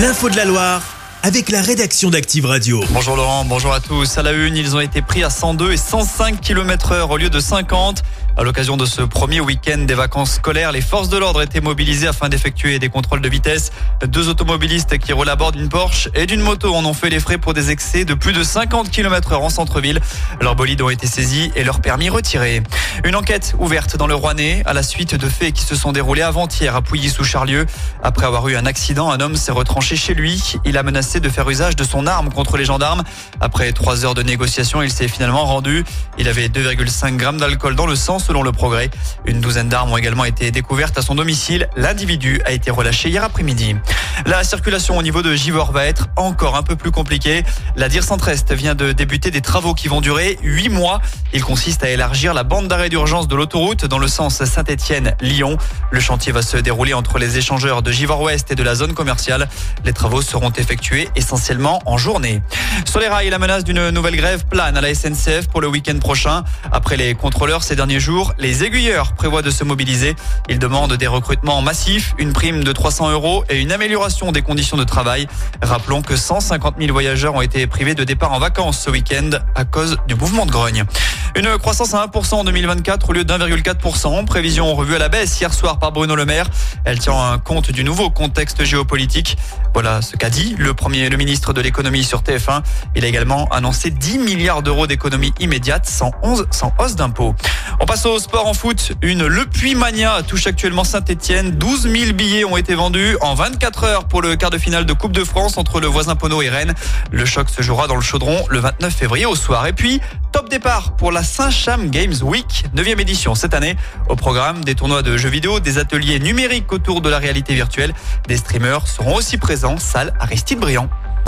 L'info de la Loire avec la rédaction d'Active Radio. Bonjour Laurent, bonjour à tous. À la une, ils ont été pris à 102 et 105 km heure au lieu de 50. À l'occasion de ce premier week-end des vacances scolaires, les forces de l'ordre étaient mobilisées afin d'effectuer des contrôles de vitesse. Deux automobilistes qui roulent à bord d'une Porsche et d'une moto en ont fait les frais pour des excès de plus de 50 km heure en centre-ville. Leurs bolides ont été saisis et leurs permis retirés. Une enquête ouverte dans le Rouennais à la suite de faits qui se sont déroulés avant-hier à Pouilly-sous-Charlieu. Après avoir eu un accident, un homme s'est retranché chez lui. Il a menacé de faire usage de son arme contre les gendarmes. Après trois heures de négociation, il s'est finalement rendu. Il avait 2,5 grammes d'alcool dans le sang selon le progrès. Une douzaine d'armes ont également été découvertes à son domicile. L'individu a été relâché hier après-midi. La circulation au niveau de Givor va être encore un peu plus compliquée. La DIR Centre-Est vient de débuter des travaux qui vont durer 8 mois. Il consiste à élargir la bande d'arrêt d'urgence de l'autoroute dans le sens Saint-Étienne-Lyon. Le chantier va se dérouler entre les échangeurs de Givor-Ouest et de la zone commerciale. Les travaux seront effectués essentiellement en journée. Sur les rails, la menace d'une nouvelle grève plane à la SNCF pour le week-end prochain. Après les contrôleurs ces derniers jours, les aiguilleurs prévoient de se mobiliser. Ils demandent des recrutements massifs, une prime de 300 euros et une amélioration des conditions de travail. Rappelons que 150 000 voyageurs ont été privés de départ en vacances ce week-end à cause du mouvement de grogne. Une croissance à 1% en 2024 au lieu d'1,4%. Prévision revue à la baisse hier soir par Bruno Le Maire. Elle tient compte du nouveau contexte géopolitique. Voilà ce qu'a dit le premier, ministre de l'économie sur TF1. Il a également annoncé 10 milliards d'euros d'économies immédiates sans, 11, sans hausse d'impôts. On passe au sport en foot. Une Le Puy Mania touche actuellement Saint-Etienne. 12 000 billets ont été vendus en 24 heures pour le quart de finale de Coupe de France entre le voisin Pono et Rennes. Le choc se jouera dans le chaudron le 29 février au soir. Et puis, top départ pour la Saint-Cham Games Week, 9e édition cette année. Au programme des tournois de jeux vidéo, des ateliers numériques autour de la réalité virtuelle. Des streamers seront aussi présents, salle Aristide Briand.